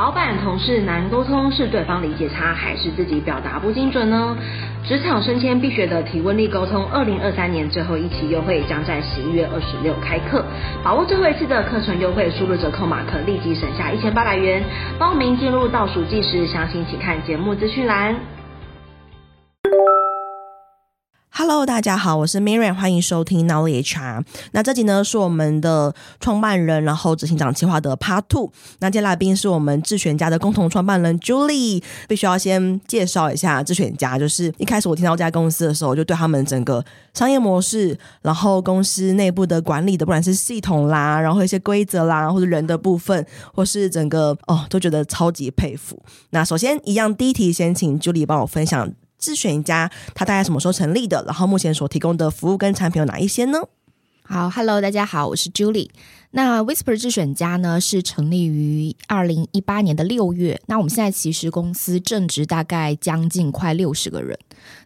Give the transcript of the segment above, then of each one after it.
老板同事难沟通，是对方理解差，还是自己表达不精准呢？职场升迁必学的提问力沟通，二零二三年最后一期优惠将在十一月二十六开课，把握最后一次的课程优惠，输入折扣码可立即省下一千八百元。报名进入倒数计时，详情请看节目资讯栏。Hello，大家好，我是 Miriam，欢迎收听 Nowly HR。那这集呢是我们的创办人，然后执行长计划的 Part Two。那今天来宾是我们智选家的共同创办人 Julie。必须要先介绍一下智选家，就是一开始我听到这家公司的时候，我就对他们整个商业模式，然后公司内部的管理的，不管是系统啦，然后一些规则啦，或者人的部分，或是整个哦，都觉得超级佩服。那首先一样，第一题先请 Julie 帮我分享。智选家，他大概什么时候成立的？然后目前所提供的服务跟产品有哪一些呢？好，Hello，大家好，我是 Julie。那 Whisper 智选家呢，是成立于二零一八年的六月。那我们现在其实公司正值大概将近快六十个人。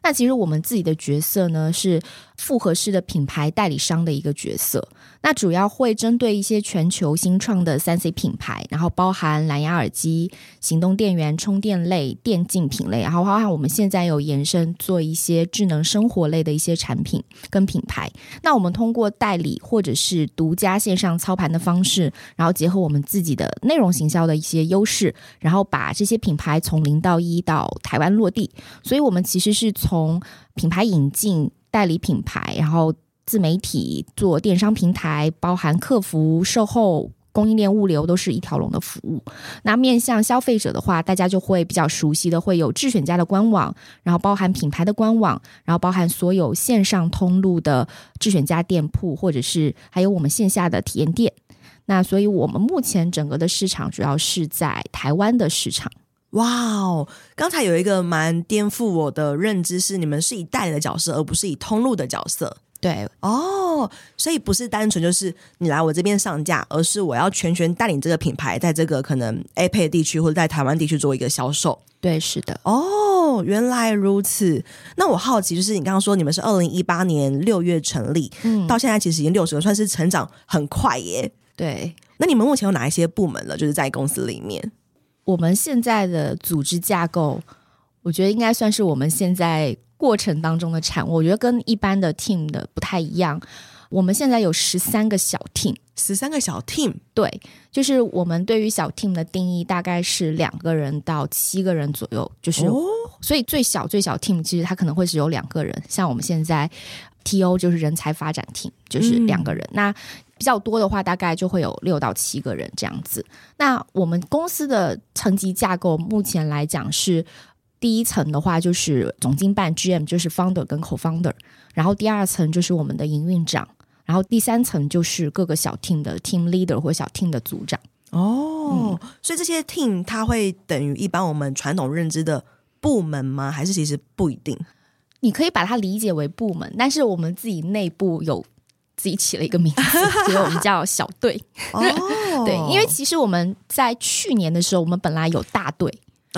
那其实我们自己的角色呢，是复合式的品牌代理商的一个角色。那主要会针对一些全球新创的三 C 品牌，然后包含蓝牙耳机、行动电源、充电类、电竞品类，然后包含我们现在有延伸做一些智能生活类的一些产品跟品牌。那我们通过代理或者是独家线上操盘的方式，然后结合我们自己的内容行销的一些优势，然后把这些品牌从零到一到台湾落地。所以，我们其实是从品牌引进、代理品牌，然后。自媒体做电商平台，包含客服、售后、供应链、物流，都是一条龙的服务。那面向消费者的话，大家就会比较熟悉的，会有智选家的官网，然后包含品牌的官网，然后包含所有线上通路的智选家店铺，或者是还有我们线下的体验店。那所以，我们目前整个的市场主要是在台湾的市场。哇哦！刚才有一个蛮颠覆我的认知，是你们是以代理的角色，而不是以通路的角色。对哦，所以不是单纯就是你来我这边上架，而是我要全权带领这个品牌，在这个可能 APEC 地区或者在台湾地区做一个销售。对，是的。哦，原来如此。那我好奇，就是你刚刚说你们是二零一八年六月成立，嗯，到现在其实已经六十个，算是成长很快耶。对。那你们目前有哪一些部门了？就是在公司里面，我们现在的组织架构，我觉得应该算是我们现在。过程当中的产物，我觉得跟一般的 team 的不太一样。我们现在有十三个小 team，十三个小 team，对，就是我们对于小 team 的定义大概是两个人到七个人左右，就是、哦、所以最小最小 team 其实它可能会是有两个人，像我们现在 TO 就是人才发展 team，就是两个人。嗯、那比较多的话，大概就会有六到七个人这样子。那我们公司的层级架构目前来讲是。第一层的话就是总经办 GM，就是 founder 跟 co-founder，然后第二层就是我们的营运长，然后第三层就是各个小 team 的 team leader 或小 team 的组长。哦，嗯、所以这些 team 它会等于一般我们传统认知的部门吗？还是其实不一定？你可以把它理解为部门，但是我们自己内部有自己起了一个名字，所以我们叫小队。哦，对，因为其实我们在去年的时候，我们本来有大队。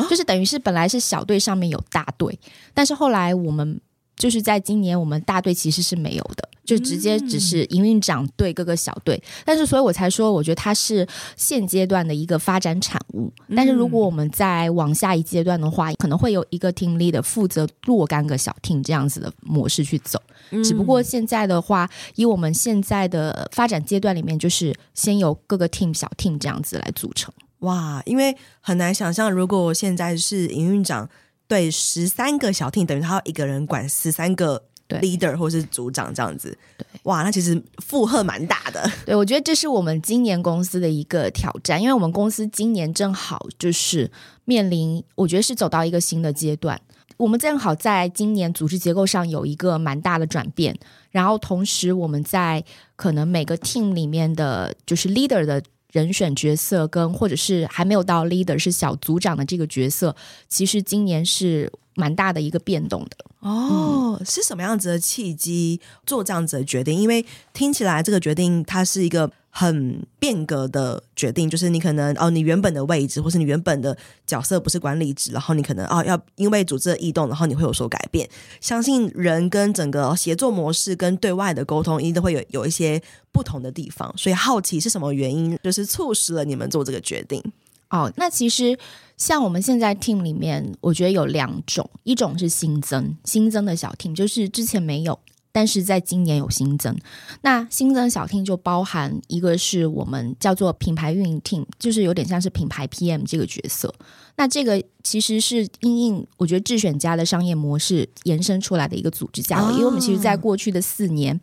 就是等于是本来是小队上面有大队，但是后来我们就是在今年我们大队其实是没有的，就直接只是营运长对各个小队。但是所以我才说，我觉得它是现阶段的一个发展产物。但是如果我们再往下一阶段的话，可能会有一个 team leader 负责若干个小 team 这样子的模式去走。只不过现在的话，以我们现在的发展阶段里面，就是先由各个 team 小 team 这样子来组成。哇，因为很难想象，如果现在是营运长对十三个小 team，等于他要一个人管十三个 leader 或是组长这样子。对，哇，那其实负荷蛮大的。对，我觉得这是我们今年公司的一个挑战，因为我们公司今年正好就是面临，我觉得是走到一个新的阶段。我们正好在今年组织结构上有一个蛮大的转变，然后同时我们在可能每个 team 里面的就是 leader 的。人选角色跟或者是还没有到 leader 是小组长的这个角色，其实今年是蛮大的一个变动的哦。是什么样子的契机做这样子的决定？因为听起来这个决定它是一个。很变革的决定，就是你可能哦，你原本的位置或是你原本的角色不是管理职，然后你可能哦要因为组织的异动，然后你会有所改变。相信人跟整个协作模式跟对外的沟通一定会有有一些不同的地方，所以好奇是什么原因，就是促使了你们做这个决定。哦，那其实像我们现在 team 里面，我觉得有两种，一种是新增新增的小 team，就是之前没有。但是在今年有新增，那新增小 team 就包含一个是我们叫做品牌运营 team，就是有点像是品牌 PM 这个角色。那这个其实是因应我觉得智选家的商业模式延伸出来的一个组织架构，因为我们其实在过去的四年。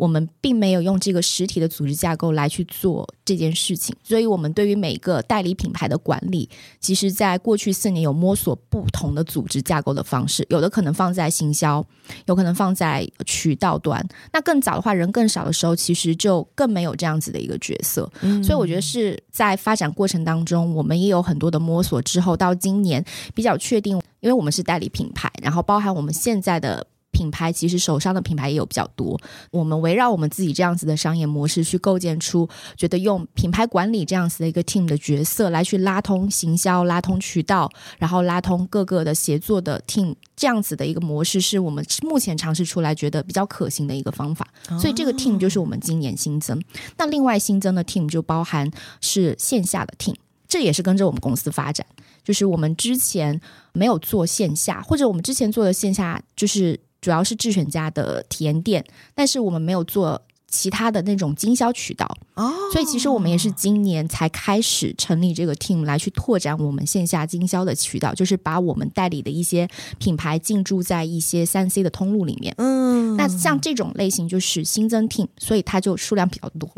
我们并没有用这个实体的组织架构来去做这件事情，所以我们对于每个代理品牌的管理，其实在过去四年有摸索不同的组织架构的方式，有的可能放在行销，有可能放在渠道端。那更早的话，人更少的时候，其实就更没有这样子的一个角色。嗯。所以我觉得是在发展过程当中，我们也有很多的摸索之后，到今年比较确定，因为我们是代理品牌，然后包含我们现在的。品牌其实手上的品牌也有比较多，我们围绕我们自己这样子的商业模式去构建出，觉得用品牌管理这样子的一个 team 的角色来去拉通行销、拉通渠道，然后拉通各个的协作的 team，这样子的一个模式是我们目前尝试出来觉得比较可行的一个方法。所以这个 team 就是我们今年新增。那另外新增的 team 就包含是线下的 team，这也是跟着我们公司发展，就是我们之前没有做线下，或者我们之前做的线下就是。主要是智选家的体验店，但是我们没有做其他的那种经销渠道哦，所以其实我们也是今年才开始成立这个 team 来去拓展我们线下经销的渠道，就是把我们代理的一些品牌进驻在一些三 C 的通路里面。嗯，那像这种类型就是新增 team，所以它就数量比较多。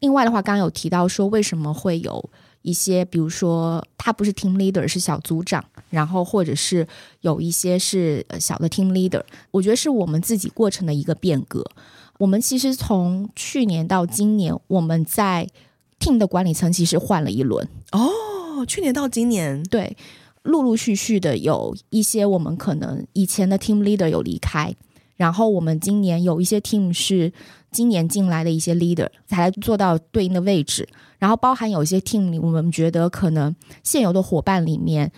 另外的话，刚刚有提到说为什么会有。一些，比如说他不是 team leader，是小组长，然后或者是有一些是小的 team leader，我觉得是我们自己过程的一个变革。我们其实从去年到今年，我们在 team 的管理层其实换了一轮。哦，去年到今年，对，陆陆续续的有一些我们可能以前的 team leader 有离开，然后我们今年有一些 team 是今年进来的一些 leader 才做到对应的位置。然后包含有一些 team 里，我们觉得可能现有的伙伴里面，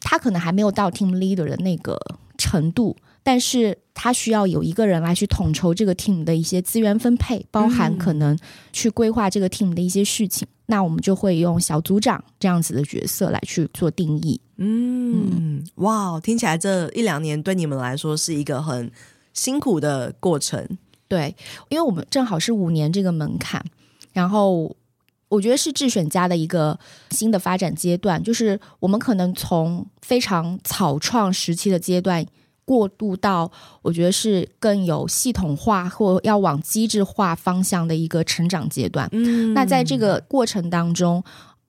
他可能还没有到 team leader 的那个程度，但是他需要有一个人来去统筹这个 team 的一些资源分配，包含可能去规划这个 team 的一些事情。嗯、那我们就会用小组长这样子的角色来去做定义。嗯，嗯哇，听起来这一两年对你们来说是一个很辛苦的过程。对，因为我们正好是五年这个门槛，然后。我觉得是智选家的一个新的发展阶段，就是我们可能从非常草创时期的阶段过渡到，我觉得是更有系统化或要往机制化方向的一个成长阶段。嗯，那在这个过程当中，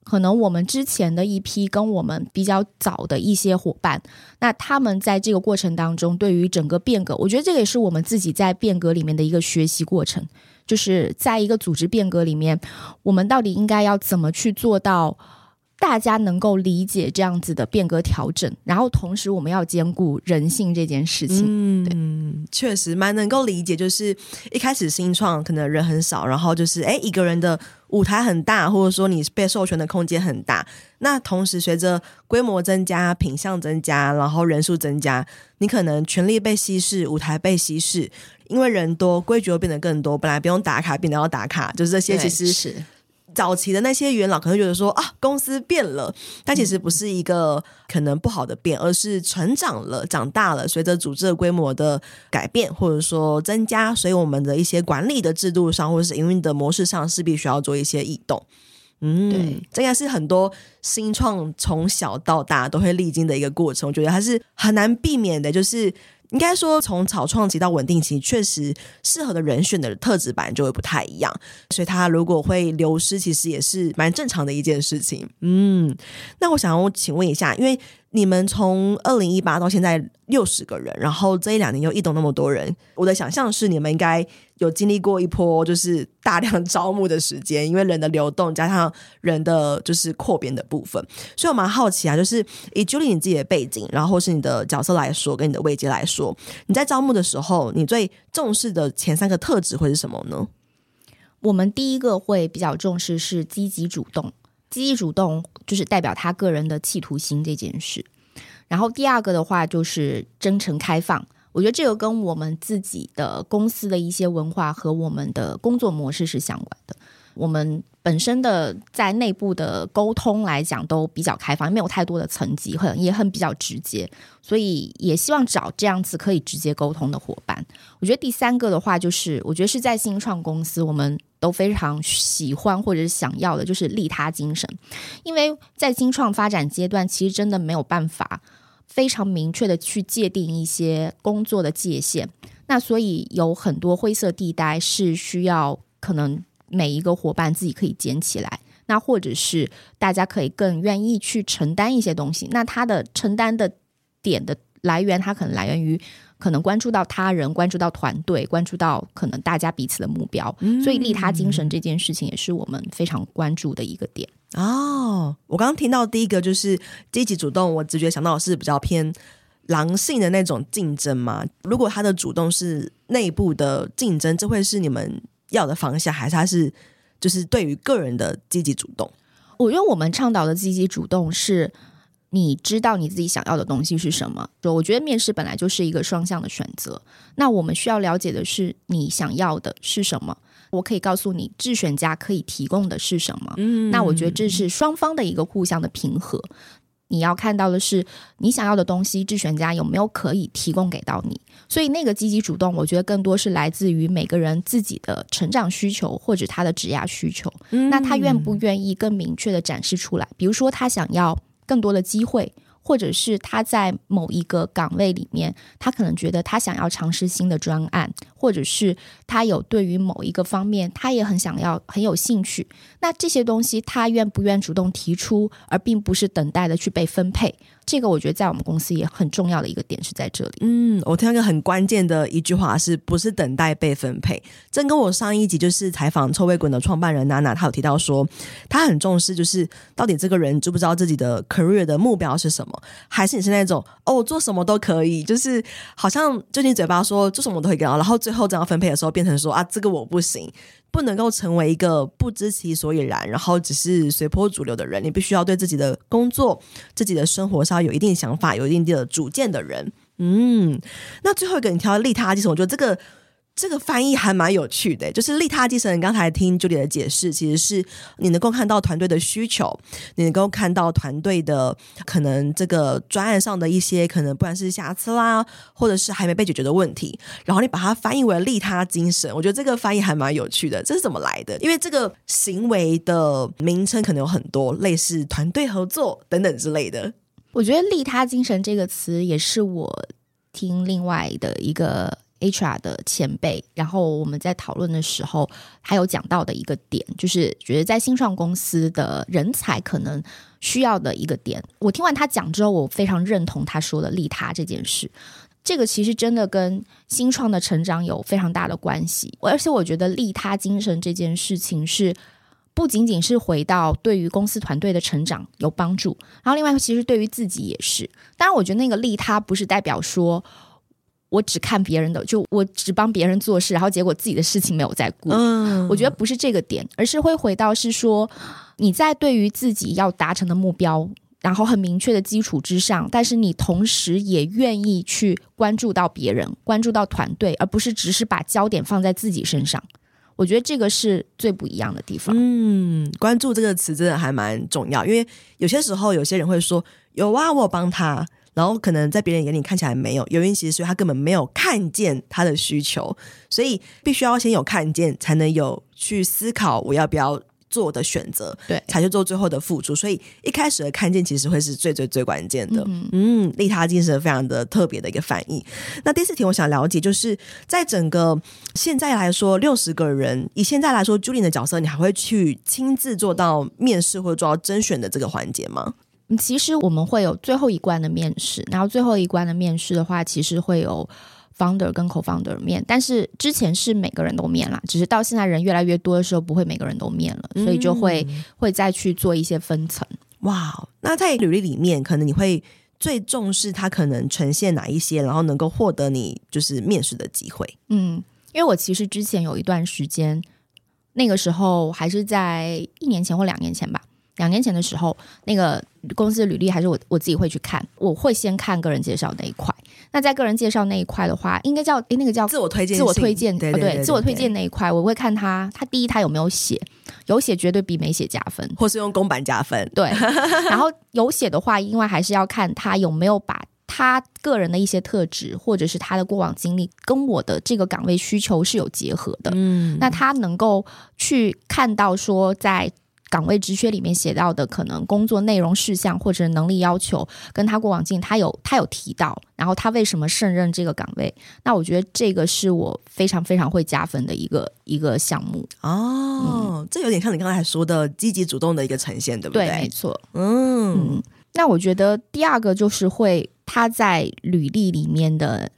可能我们之前的一批跟我们比较早的一些伙伴，那他们在这个过程当中对于整个变革，我觉得这个也是我们自己在变革里面的一个学习过程。就是在一个组织变革里面，我们到底应该要怎么去做到大家能够理解这样子的变革调整，然后同时我们要兼顾人性这件事情。嗯，确实蛮能够理解。就是一开始新创可能人很少，然后就是诶一个人的舞台很大，或者说你被授权的空间很大。那同时随着规模增加、品相增加，然后人数增加，你可能权力被稀释，舞台被稀释。因为人多，规矩又变得更多。本来不用打卡，变得要打卡，就是这些。其实是早期的那些元老可能觉得说啊，公司变了，但其实不是一个可能不好的变，而是成长了、长大了。随着组织的规模的改变或者说增加，所以我们的一些管理的制度上或者是营运的模式上势必需要做一些异动。嗯，对，这应该是很多新创从小到大都会历经的一个过程。我觉得还是很难避免的，就是。应该说，从草创期到稳定期，确实适合的人选的特质版就会不太一样，所以他如果会流失，其实也是蛮正常的一件事情。嗯，那我想要请问一下，因为。你们从二零一八到现在六十个人，然后这一两年又异动那么多人，我的想象是你们应该有经历过一波就是大量招募的时间，因为人的流动加上人的就是扩编的部分，所以我蛮好奇啊，就是以 Julie 你自己的背景，然后是你的角色来说，跟你的位阶来说，你在招募的时候，你最重视的前三个特质会是什么呢？我们第一个会比较重视是积极主动。积极主动就是代表他个人的企图心这件事，然后第二个的话就是真诚开放。我觉得这个跟我们自己的公司的一些文化和我们的工作模式是相关的。我们本身的在内部的沟通来讲都比较开放，没有太多的层级，很也很比较直接，所以也希望找这样子可以直接沟通的伙伴。我觉得第三个的话，就是我觉得是在新创公司，我们都非常喜欢或者是想要的，就是利他精神，因为在新创发展阶段，其实真的没有办法非常明确的去界定一些工作的界限。那所以有很多灰色地带是需要可能每一个伙伴自己可以捡起来，那或者是大家可以更愿意去承担一些东西。那他的承担的点的来源，他可能来源于可能关注到他人、关注到团队、关注到可能大家彼此的目标。嗯，所以利他精神这件事情也是我们非常关注的一个点。哦，我刚刚听到第一个就是积极主动，我直觉想到的是比较偏。狼性的那种竞争嘛？如果他的主动是内部的竞争，这会是你们要的方向，还是他是就是对于个人的积极主动？我觉得我们倡导的积极主动是，你知道你自己想要的东西是什么。就我觉得面试本来就是一个双向的选择，那我们需要了解的是你想要的是什么。我可以告诉你，智选家可以提供的是什么。嗯，那我觉得这是双方的一个互相的平和。你要看到的是你想要的东西，智选家有没有可以提供给到你？所以那个积极主动，我觉得更多是来自于每个人自己的成长需求或者他的职业需求。嗯，那他愿不愿意更明确的展示出来？比如说他想要更多的机会。或者是他在某一个岗位里面，他可能觉得他想要尝试新的专案，或者是他有对于某一个方面，他也很想要很有兴趣。那这些东西，他愿不愿主动提出，而并不是等待的去被分配。这个我觉得在我们公司也很重要的一个点是在这里。嗯，我听到一个很关键的一句话，是不是等待被分配？这跟我上一集就是采访臭味滚的创办人娜娜，她有提到说，她很重视，就是到底这个人知不知道自己的 career 的目标是什么，还是你是那种哦，做什么都可以，就是好像就你嘴巴说做什么都可以，然后最后这样分配的时候变成说啊，这个我不行。不能够成为一个不知其所以然，然后只是随波逐流的人。你必须要对自己的工作、自己的生活上有一定想法、有一定的主见的人。嗯，那最后一个你挑利他精神，我觉得这个。这个翻译还蛮有趣的，就是利他精神。刚才听 j u 的解释，其实是你能够看到团队的需求，你能够看到团队的可能这个专案上的一些可能不管是瑕疵啦，或者是还没被解决的问题，然后你把它翻译为利他精神。我觉得这个翻译还蛮有趣的，这是怎么来的？因为这个行为的名称可能有很多，类似团队合作等等之类的。我觉得利他精神这个词也是我听另外的一个。HR 的前辈，然后我们在讨论的时候，还有讲到的一个点，就是觉得在新创公司的人才可能需要的一个点。我听完他讲之后，我非常认同他说的利他这件事。这个其实真的跟新创的成长有非常大的关系，而且我觉得利他精神这件事情是不仅仅是回到对于公司团队的成长有帮助，然后另外其实对于自己也是。当然，我觉得那个利他不是代表说。我只看别人的，就我只帮别人做事，然后结果自己的事情没有在顾。嗯，我觉得不是这个点，而是会回到是说你在对于自己要达成的目标，然后很明确的基础之上，但是你同时也愿意去关注到别人，关注到团队，而不是只是把焦点放在自己身上。我觉得这个是最不一样的地方。嗯，关注这个词真的还蛮重要，因为有些时候有些人会说有啊，我帮他。然后可能在别人眼里看起来没有，原因其实是他根本没有看见他的需求，所以必须要先有看见，才能有去思考我要不要做的选择，对，才去做最后的付出。所以一开始的看见其实会是最最最关键的。嗯，嗯，利他精神非常的特别的一个反应。那第四题我想了解，就是在整个现在来说，六十个人，以现在来说，Julie 的角色，你还会去亲自做到面试或者做到甄选的这个环节吗？其实我们会有最后一关的面试，然后最后一关的面试的话，其实会有 founder 跟 co-founder 面，但是之前是每个人都面啦，只是到现在人越来越多的时候，不会每个人都面了，所以就会、嗯、会再去做一些分层。哇，那在履历里面，可能你会最重视他可能呈现哪一些，然后能够获得你就是面试的机会。嗯，因为我其实之前有一段时间，那个时候还是在一年前或两年前吧。两年前的时候，那个公司的履历还是我我自己会去看，我会先看个人介绍那一块。那在个人介绍那一块的话，应该叫诶那个叫自我推荐，自我推荐，对对，对，对，对，对，自我推荐那一块，我会看他，他第一他有没有写，有写绝对比没写加分，或是用公版加分。对，然后有写的话，因为还是要看他有没有把他个人的一些特质，或者是他的过往经历，跟我的这个岗位需求是有结合的。嗯，那他能够去看到说在。岗位职缺里面写到的可能工作内容事项或者能力要求，跟他过往经历，他有他有提到，然后他为什么胜任这个岗位？那我觉得这个是我非常非常会加分的一个一个项目哦。嗯、这有点像你刚才说的积极主动的一个呈现，对不对？对，没错。嗯，嗯，那我觉得第二个就是会他在履历里面的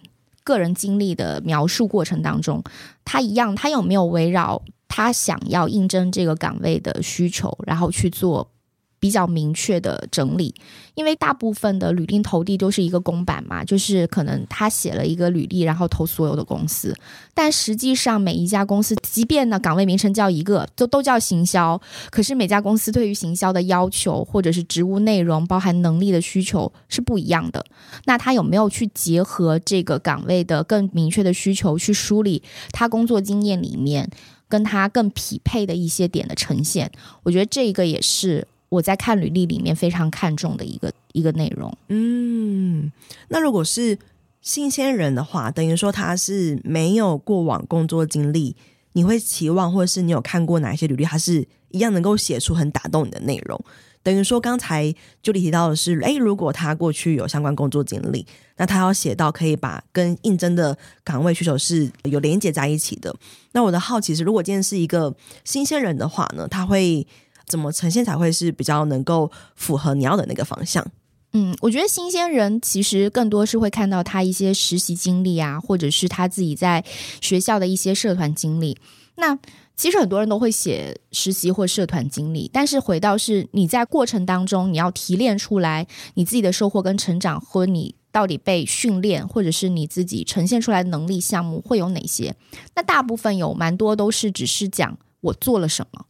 个人经历的描述过程当中，他一样，他有没有围绕？他想要应征这个岗位的需求，然后去做比较明确的整理。因为大部分的履历投递都是一个公版嘛，就是可能他写了一个履历，然后投所有的公司。但实际上每一家公司，即便呢岗位名称叫一个，都都叫行销，可是每家公司对于行销的要求或者是职务内容、包含能力的需求是不一样的。那他有没有去结合这个岗位的更明确的需求，去梳理他工作经验里面？跟他更匹配的一些点的呈现，我觉得这个也是我在看履历里面非常看重的一个一个内容。嗯，那如果是新鲜人的话，等于说他是没有过往工作经历，你会期望或者是你有看过哪一些履历，它是一样能够写出很打动你的内容？等于说，刚才就你提到的是，诶，如果他过去有相关工作经历，那他要写到可以把跟应征的岗位需求是有连接在一起的。那我的好奇是，如果今天是一个新鲜人的话呢，他会怎么呈现才会是比较能够符合你要的那个方向？嗯，我觉得新鲜人其实更多是会看到他一些实习经历啊，或者是他自己在学校的一些社团经历。那其实很多人都会写实习或社团经历，但是回到是你在过程当中，你要提炼出来你自己的收获跟成长，和你到底被训练，或者是你自己呈现出来的能力项目会有哪些？那大部分有蛮多都是只是讲我做了什么，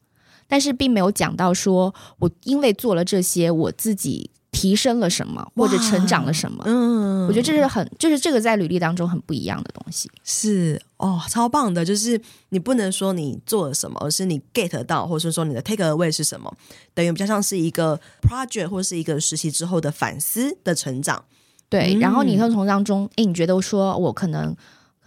但是并没有讲到说我因为做了这些，我自己。提升了什么，或者成长了什么？嗯，我觉得这是很，就是这个在履历当中很不一样的东西。是哦，超棒的，就是你不能说你做了什么，而是你 get 到，或者是说你的 take away 是什么，等于比较像是一个 project 或是一个实习之后的反思的成长。对，嗯、然后你会从当中，诶，你觉得说我可能。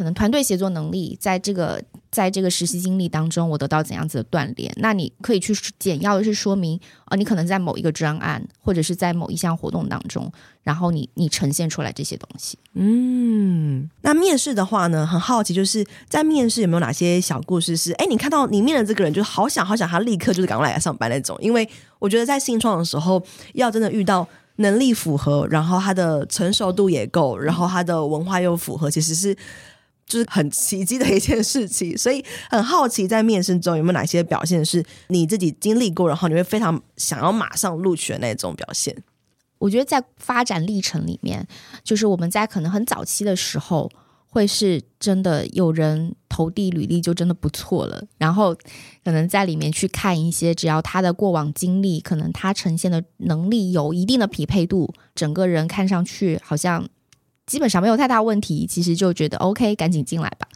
可能团队协作能力，在这个在这个实习经历当中，我得到怎样子的锻炼？那你可以去简要的是说明啊、你可能在某一个专案，或者是在某一项活动当中，然后你你呈现出来这些东西。嗯，那面试的话呢，很好奇，就是在面试有没有哪些小故事是，哎，你看到你面的这个人，就好想好想他立刻就是赶快来上班那种。因为我觉得在新创的时候，要真的遇到能力符合，然后他的成熟度也够，然后他的文化又符合，其实是。就是很奇迹的一件事情，所以很好奇，在面试中有没有哪些表现是你自己经历过，然后你会非常想要马上录取的那种表现？我觉得在发展历程里面，就是我们在可能很早期的时候，会是真的有人投递履历就真的不错了，然后可能在里面去看一些，只要他的过往经历，可能他呈现的能力有一定的匹配度，整个人看上去好像。基本上没有太大问题，其实就觉得 OK，赶紧进来吧。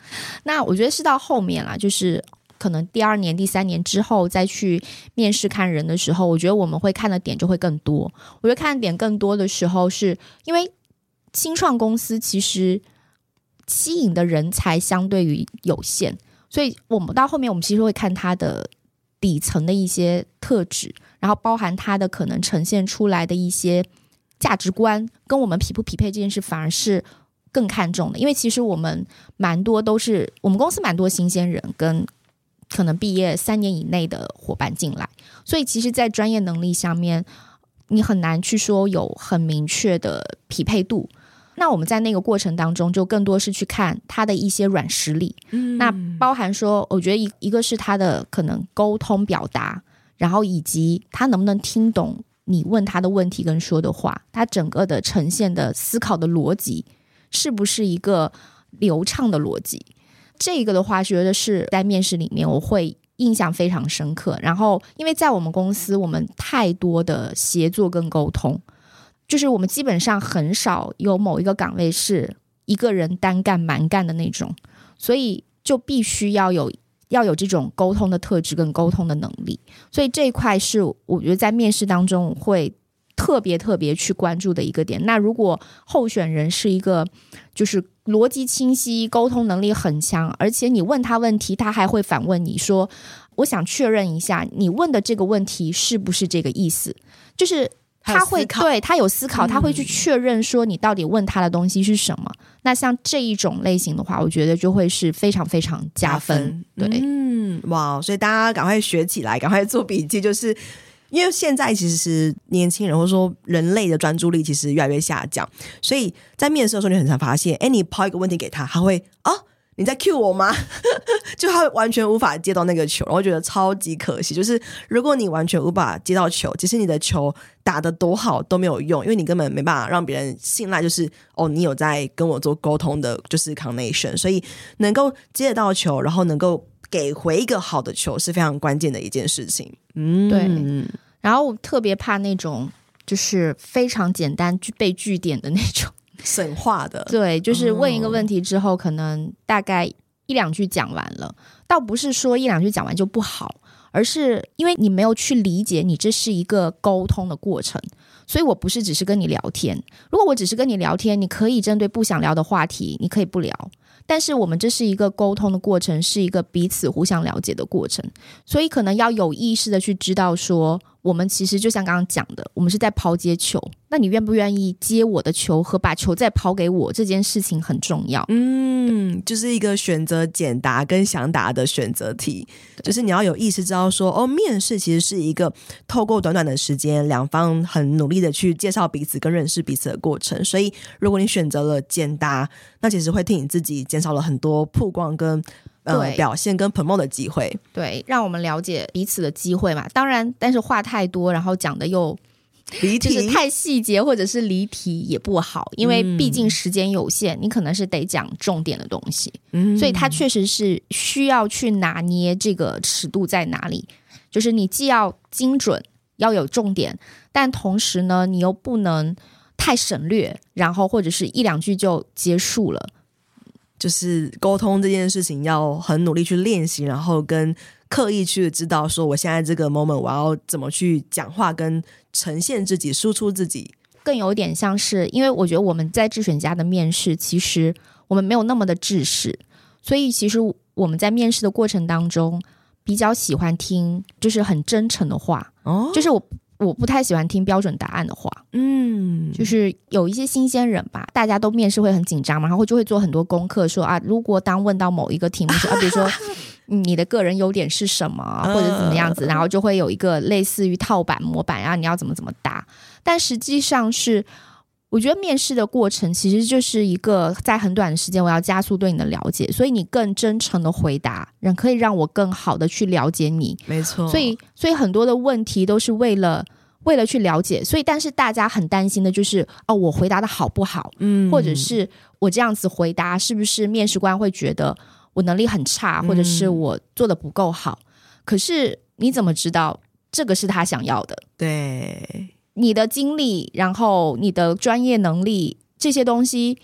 那我觉得是到后面啦，就是可能第二年、第三年之后再去面试看人的时候，我觉得我们会看的点就会更多。我觉得看的点更多的时候，是因为新创公司其实吸引的人才相对于有限，所以我们到后面我们其实会看他的底层的一些特质，然后包含他的可能呈现出来的一些。价值观跟我们匹不匹配这件事反而是更看重的，因为其实我们蛮多都是我们公司蛮多新鲜人跟可能毕业三年以内的伙伴进来，所以其实，在专业能力上面，你很难去说有很明确的匹配度。那我们在那个过程当中，就更多是去看他的一些软实力，嗯，那包含说，我觉得一一个是他的可能沟通表达，然后以及他能不能听懂。你问他的问题跟说的话，他整个的呈现的思考的逻辑是不是一个流畅的逻辑？这个的话，觉得是在面试里面我会印象非常深刻。然后，因为在我们公司，我们太多的协作跟沟通，就是我们基本上很少有某一个岗位是一个人单干蛮干的那种，所以就必须要有要有这种沟通的特质跟沟通的能力。所以这一块是我觉得在面试当中会特别特别去关注的一个点。那如果候选人是一个就是逻辑清晰、沟通能力很强，而且你问他问题，他还会反问你说：“我想确认一下，你问的这个问题是不是这个意思？”就是。他会对他有思考，他会去确认说你到底问他的东西是什么。嗯、那像这一种类型的话，我觉得就会是非常非常加分。对，嗯，哇，所以大家赶快学起来，赶快做笔记，就是因为现在其实是年轻人或者说人类的专注力其实越来越下降，所以在面试的时候你很常发现，哎，你抛一个问题给他，他会啊。哦你在 Q 我吗？就他完全无法接到那个球，然后觉得超级可惜。就是如果你完全无法接到球，其实你的球打得多好都没有用，因为你根本没办法让别人信赖。就是哦，你有在跟我做沟通的，就是 connection。所以能够接得到球，然后能够给回一个好的球，是非常关键的一件事情。嗯，对。然后我特别怕那种就是非常简单具被据点的那种。神话的，对，就是问一个问题之后，可能大概一两句讲完了，倒不是说一两句讲完就不好，而是因为你没有去理解你这是一个沟通的过程，所以我不是只是跟你聊天。如果我只是跟你聊天，你可以针对不想聊的话题，你可以不聊。但是我们这是一个沟通的过程，是一个彼此互相了解的过程，所以可能要有意识的去知道说，我们其实就像刚刚讲的，我们是在抛接球。那你愿不愿意接我的球和把球再抛给我？这件事情很重要。嗯，就是一个选择简答跟详答的选择题，就是你要有意识知道说，哦，面试其实是一个透过短短的时间，两方很努力的去介绍彼此跟认识彼此的过程。所以，如果你选择了简答，那其实会替你自己减少了很多曝光跟。呃，表现跟 promote 的机会，对，让我们了解彼此的机会嘛。当然，但是话太多，然后讲的又离题，就是太细节或者是离题也不好，因为毕竟时间有限，嗯、你可能是得讲重点的东西。嗯，所以它确实是需要去拿捏这个尺度在哪里，就是你既要精准，要有重点，但同时呢，你又不能太省略，然后或者是一两句就结束了。就是沟通这件事情要很努力去练习，然后跟刻意去知道说，我现在这个 moment 我要怎么去讲话，跟呈现自己，输出自己，更有点像是，因为我觉得我们在智选家的面试，其实我们没有那么的制式，所以其实我们在面试的过程当中，比较喜欢听就是很真诚的话，哦，就是我。我不太喜欢听标准答案的话，嗯，就是有一些新鲜人吧，大家都面试会很紧张嘛，然后就会做很多功课，说啊，如果当问到某一个题目，说啊，比如说你的个人优点是什么，或者怎么样子，然后就会有一个类似于套板模板，然后你要怎么怎么答，但实际上是。我觉得面试的过程其实就是一个在很短的时间，我要加速对你的了解，所以你更真诚的回答，让可以让我更好的去了解你。没错，所以所以很多的问题都是为了为了去了解，所以但是大家很担心的就是哦，我回答的好不好？嗯，或者是我这样子回答是不是面试官会觉得我能力很差，或者是我做的不够好？嗯，可是你怎么知道这个是他想要的？对。你的经历，然后你的专业能力这些东西，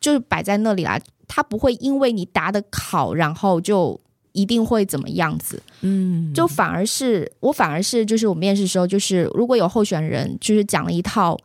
就是摆在那里啦。他不会因为你答的好，然后就一定会怎么样子。嗯，就反而是我，反而是就是我面试时候，就是如果有候选人就是讲了一套。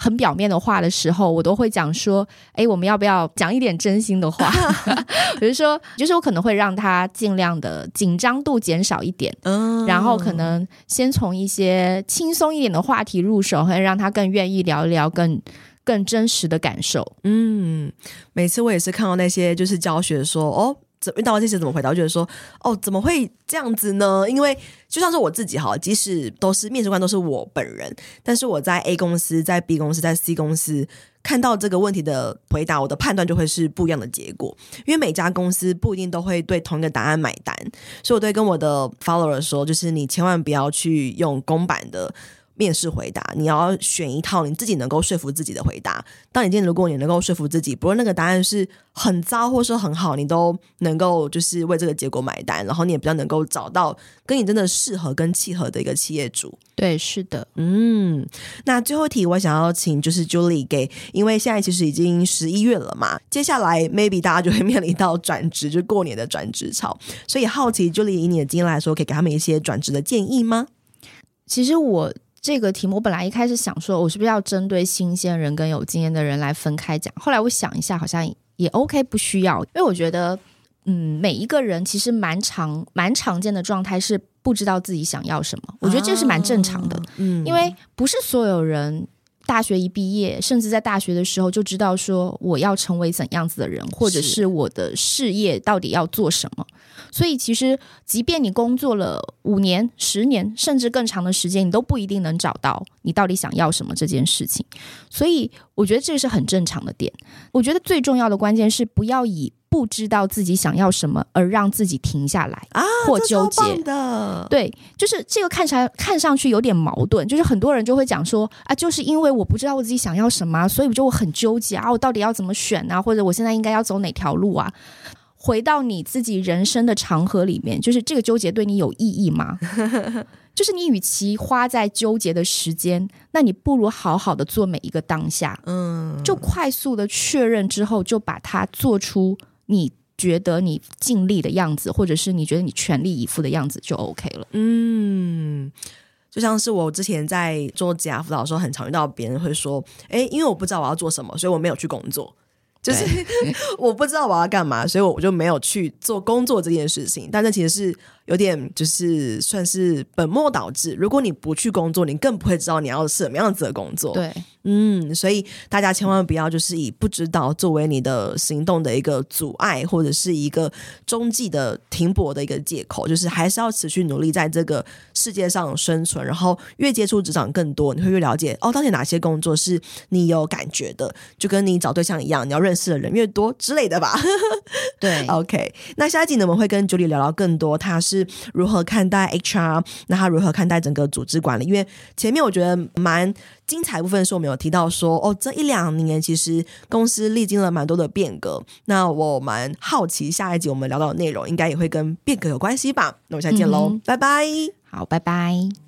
很表面的话的时候，我都会讲说：“哎，我们要不要讲一点真心的话？比如说，就是我可能会让他尽量的紧张度减少一点，嗯，然后可能先从一些轻松一点的话题入手，会让他更愿意聊一聊更更真实的感受。嗯，每次我也是看到那些就是教学说哦。”怎遇到这些怎么回答？我觉得说，哦，怎么会这样子呢？因为就像是我自己哈，即使都是面试官都是我本人，但是我在 A 公司、在 B 公司、在 C 公司看到这个问题的回答，我的判断就会是不一样的结果。因为每家公司不一定都会对同一个答案买单，所以我对跟我的 follower 说，就是你千万不要去用公版的。面试回答，你要选一套你自己能够说服自己的回答。当你今天如果你能够说服自己，不论那个答案是很糟或是很好，你都能够就是为这个结果买单，然后你也比较能够找到跟你真的适合跟契合的一个企业主。对，是的，嗯。那最后一题，我想要请就是 Julie 给，因为现在其实已经十一月了嘛，接下来 maybe 大家就会面临到转职，就过年的转职潮，所以好奇 Julie 以你的经验来说，可以给他们一些转职的建议吗？其实我。这个题目我本来一开始想说，我是不是要针对新鲜人跟有经验的人来分开讲？后来我想一下，好像也 OK，不需要，因为我觉得，嗯，每一个人其实蛮常蛮常见的状态是不知道自己想要什么。我觉得这是蛮正常的，啊、嗯，因为不是所有人大学一毕业，甚至在大学的时候就知道说我要成为怎样子的人，或者是我的事业到底要做什么。所以，其实即便你工作了五年、十年，甚至更长的时间，你都不一定能找到你到底想要什么这件事情。所以，我觉得这是很正常的点。我觉得最重要的关键是不要以不知道自己想要什么而让自己停下来啊，或纠结的。对，就是这个看起来看上去有点矛盾。就是很多人就会讲说啊，就是因为我不知道我自己想要什么，所以我就很纠结啊，我到底要怎么选啊，或者我现在应该要走哪条路啊？回到你自己人生的长河里面，就是这个纠结对你有意义吗？就是你与其花在纠结的时间，那你不如好好的做每一个当下，嗯，就快速的确认之后，就把它做出你觉得你尽力的样子，或者是你觉得你全力以赴的样子，就 OK 了。嗯，就像是我之前在做职涯辅导的时候，很常遇到别人会说：“哎，因为我不知道我要做什么，所以我没有去工作。”就是 我不知道我要干嘛，所以我就没有去做工作这件事情。但这其实是有点，就是算是本末倒置。如果你不去工作，你更不会知道你要什么样子的工作。对。嗯，所以大家千万不要就是以不知道作为你的行动的一个阻碍，或者是一个中继的停泊的一个借口，就是还是要持续努力在这个世界上生存。然后越接触职场更多，你会越了解哦，到底哪些工作是你有感觉的，就跟你找对象一样，你要认识的人越多之类的吧。对，OK。那下一集呢，我们会跟 Julie 聊聊更多，他是如何看待 HR，那他如何看待整个组织管理？因为前面我觉得蛮。精彩部分是我们有提到说，哦，这一两年其实公司历经了蛮多的变革。那我蛮好奇，下一集我们聊到的内容应该也会跟变革有关系吧？那我们下次见喽，嗯、拜拜。好，拜拜。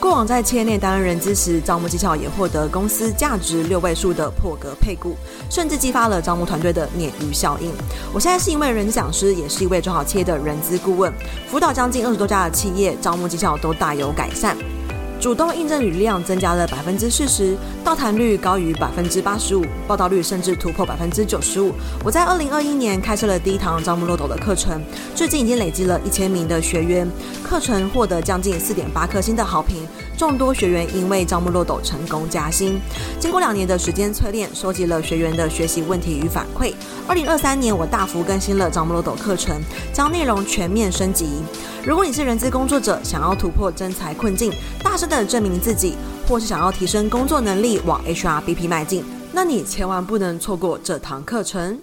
过往在企业内担任人资时，招募绩效也获得公司价值六位数的破格配股，甚至激发了招募团队的鲶鱼效应。我现在是一位人资讲师，也是一位做好企业的人资顾问，辅导将近二十多家的企业，招募绩效都大有改善。主动应征履历量增加了百分之四十，到谈率高于百分之八十五，报道率甚至突破百分之九十五。我在二零二一年开设了第一堂招募漏斗的课程，最近已经累积了一千名的学员，课程获得将近四点八颗星的好评，众多学员因为招募漏斗成功加薪。经过两年的时间淬炼，收集了学员的学习问题与反馈。二零二三年，我大幅更新了招募漏斗课程，将内容全面升级。如果你是人资工作者，想要突破真才困境，大声的证明自己，或是想要提升工作能力，往 HRBP 迈进，那你千万不能错过这堂课程。